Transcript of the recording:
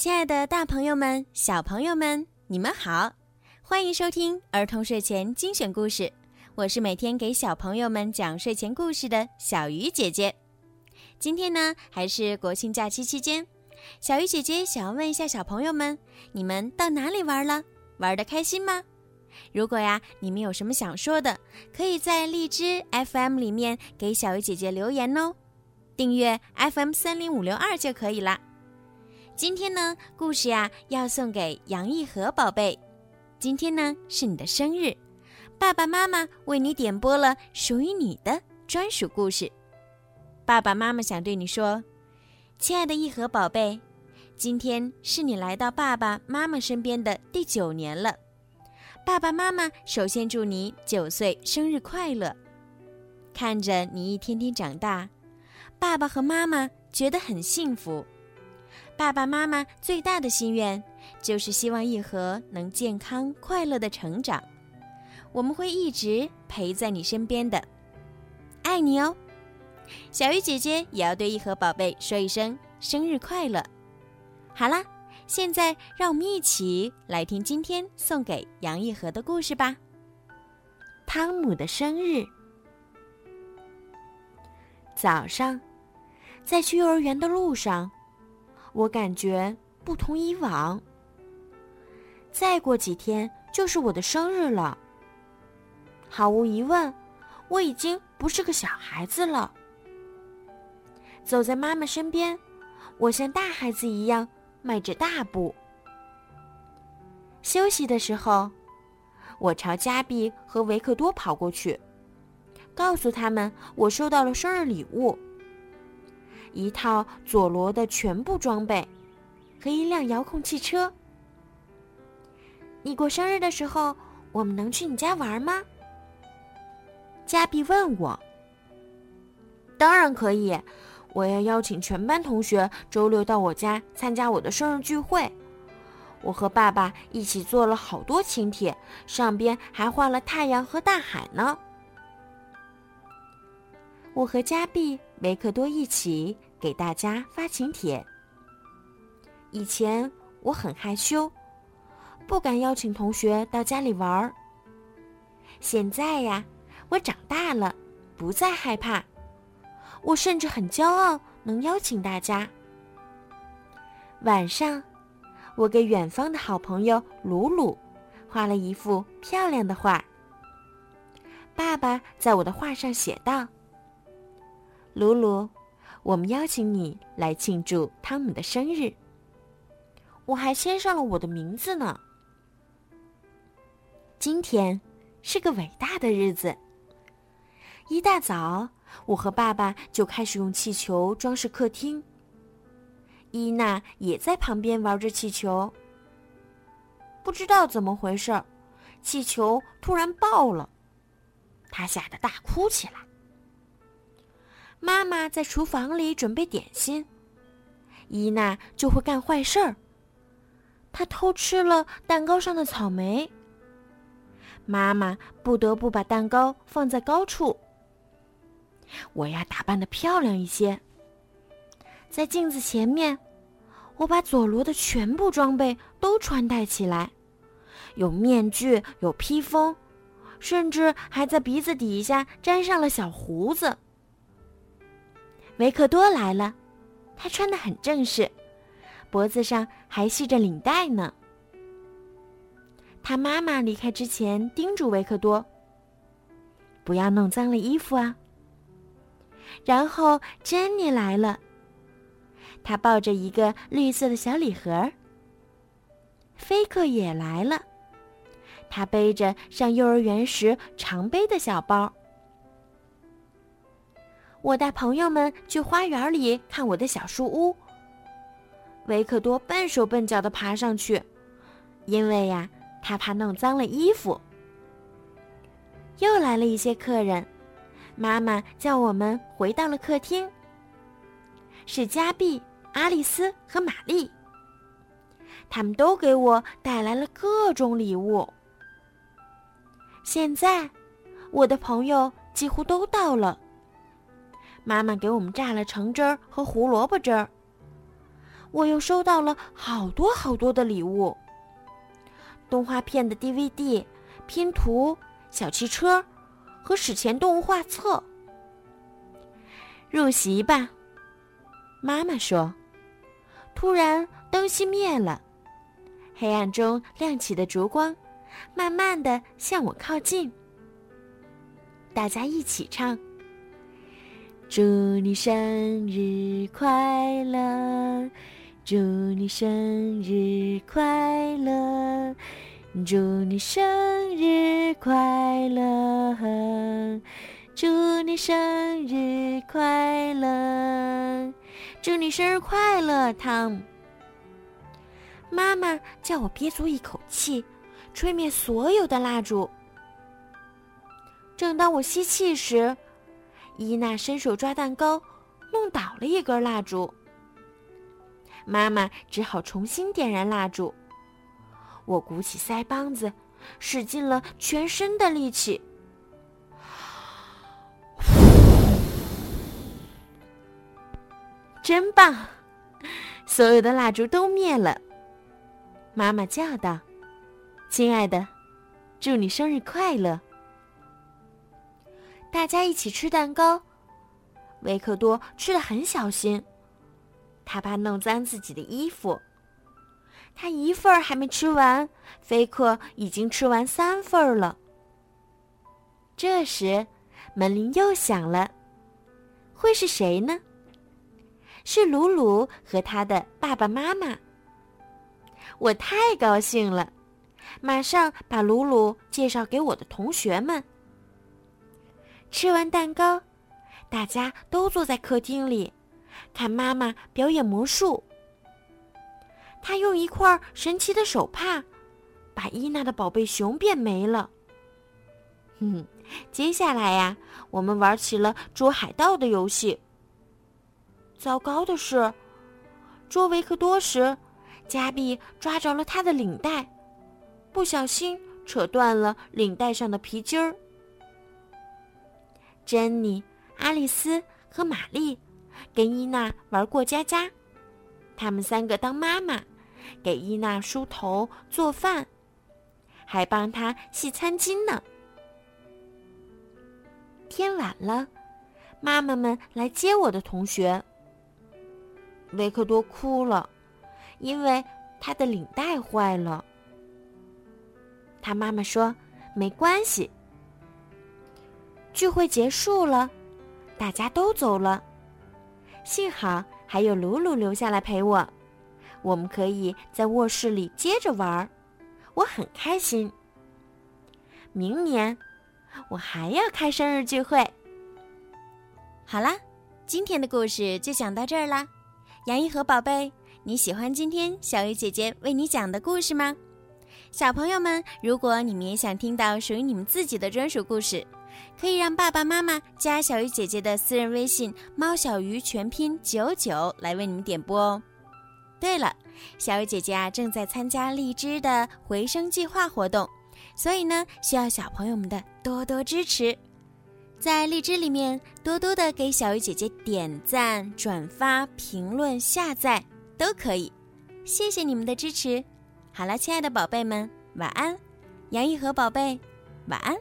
亲爱的，大朋友们、小朋友们，你们好，欢迎收听儿童睡前精选故事。我是每天给小朋友们讲睡前故事的小鱼姐姐。今天呢，还是国庆假期期间，小鱼姐姐想要问一下小朋友们：你们到哪里玩了？玩的开心吗？如果呀，你们有什么想说的，可以在荔枝 FM 里面给小鱼姐姐留言哦。订阅 FM 三零五六二就可以啦。今天呢，故事呀要送给杨一和宝贝。今天呢是你的生日，爸爸妈妈为你点播了属于你的专属故事。爸爸妈妈想对你说，亲爱的一和宝贝，今天是你来到爸爸妈妈身边的第九年了。爸爸妈妈首先祝你九岁生日快乐！看着你一天天长大，爸爸和妈妈觉得很幸福。爸爸妈妈最大的心愿，就是希望一盒能健康快乐的成长。我们会一直陪在你身边的，爱你哦。小鱼姐姐也要对一盒宝贝说一声生日快乐。好啦，现在让我们一起来听今天送给杨一和的故事吧。汤姆的生日。早上，在去幼儿园的路上。我感觉不同以往。再过几天就是我的生日了。毫无疑问，我已经不是个小孩子了。走在妈妈身边，我像大孩子一样迈着大步。休息的时候，我朝加比和维克多跑过去，告诉他们我收到了生日礼物。一套佐罗的全部装备，和一辆遥控汽车。你过生日的时候，我们能去你家玩吗？加比问我。当然可以，我要邀请全班同学周六到我家参加我的生日聚会。我和爸爸一起做了好多请帖，上边还画了太阳和大海呢。我和加比、维克多一起给大家发请帖。以前我很害羞，不敢邀请同学到家里玩儿。现在呀，我长大了，不再害怕。我甚至很骄傲能邀请大家。晚上，我给远方的好朋友鲁鲁画了一幅漂亮的画。爸爸在我的画上写道。鲁鲁，我们邀请你来庆祝汤姆的生日。我还签上了我的名字呢。今天是个伟大的日子。一大早，我和爸爸就开始用气球装饰客厅。伊娜也在旁边玩着气球。不知道怎么回事，气球突然爆了，她吓得大哭起来。妈妈在厨房里准备点心，伊娜就会干坏事儿。她偷吃了蛋糕上的草莓。妈妈不得不把蛋糕放在高处。我要打扮的漂亮一些。在镜子前面，我把佐罗的全部装备都穿戴起来，有面具，有披风，甚至还在鼻子底下粘上了小胡子。维克多来了，他穿的很正式，脖子上还系着领带呢。他妈妈离开之前叮嘱维克多：“不要弄脏了衣服啊。”然后珍妮来了，她抱着一个绿色的小礼盒。菲克也来了，他背着上幼儿园时常背的小包。我带朋友们去花园里看我的小树屋。维克多笨手笨脚的爬上去，因为呀，他怕弄脏了衣服。又来了一些客人，妈妈叫我们回到了客厅。是加碧、阿丽丝和玛丽，他们都给我带来了各种礼物。现在，我的朋友几乎都到了。妈妈给我们榨了橙汁儿和胡萝卜汁儿。我又收到了好多好多的礼物：动画片的 DVD、拼图、小汽车和史前动物画册。入席吧，妈妈说。突然，灯熄灭了，黑暗中亮起的烛光，慢慢的向我靠近。大家一起唱：“祝你生日快乐，祝你生日快乐，祝你生日快乐，祝你生日快乐，祝你生日快乐，汤。”妈妈叫我憋足一口气，吹灭所有的蜡烛。正当我吸气时，伊娜伸手抓蛋糕，弄倒了一根蜡烛。妈妈只好重新点燃蜡烛。我鼓起腮帮子，使尽了全身的力气。真棒！所有的蜡烛都灭了。妈妈叫道：“亲爱的，祝你生日快乐！”大家一起吃蛋糕，维克多吃的很小心，他怕弄脏自己的衣服。他一份儿还没吃完，菲克已经吃完三份儿了。这时，门铃又响了，会是谁呢？是鲁鲁和他的爸爸妈妈。我太高兴了，马上把鲁鲁介绍给我的同学们。吃完蛋糕，大家都坐在客厅里，看妈妈表演魔术。她用一块神奇的手帕，把伊娜的宝贝熊变没了。哼，接下来呀，我们玩起了捉海盗的游戏。糟糕的是，捉维克多时，加比抓着了他的领带，不小心扯断了领带上的皮筋儿。珍妮、阿丽丝和玛丽跟伊娜玩过家家，他们三个当妈妈，给伊娜梳头、做饭，还帮她洗餐巾呢。天晚了，妈妈们来接我的同学。维克多哭了，因为他的领带坏了。他妈妈说：“没关系。”聚会结束了，大家都走了，幸好还有鲁鲁留下来陪我，我们可以在卧室里接着玩儿，我很开心。明年我还要开生日聚会。好啦，今天的故事就讲到这儿啦。杨一和宝贝，你喜欢今天小鱼姐姐为你讲的故事吗？小朋友们，如果你们也想听到属于你们自己的专属故事。可以让爸爸妈妈加小鱼姐姐的私人微信“猫小鱼”全拼九九来为你们点播哦。对了，小鱼姐姐啊正在参加荔枝的回声计划活动，所以呢需要小朋友们的多多支持。在荔枝里面多多的给小鱼姐姐点赞、转发、评论、下载都可以，谢谢你们的支持。好了，亲爱的宝贝们，晚安。杨一和宝贝，晚安。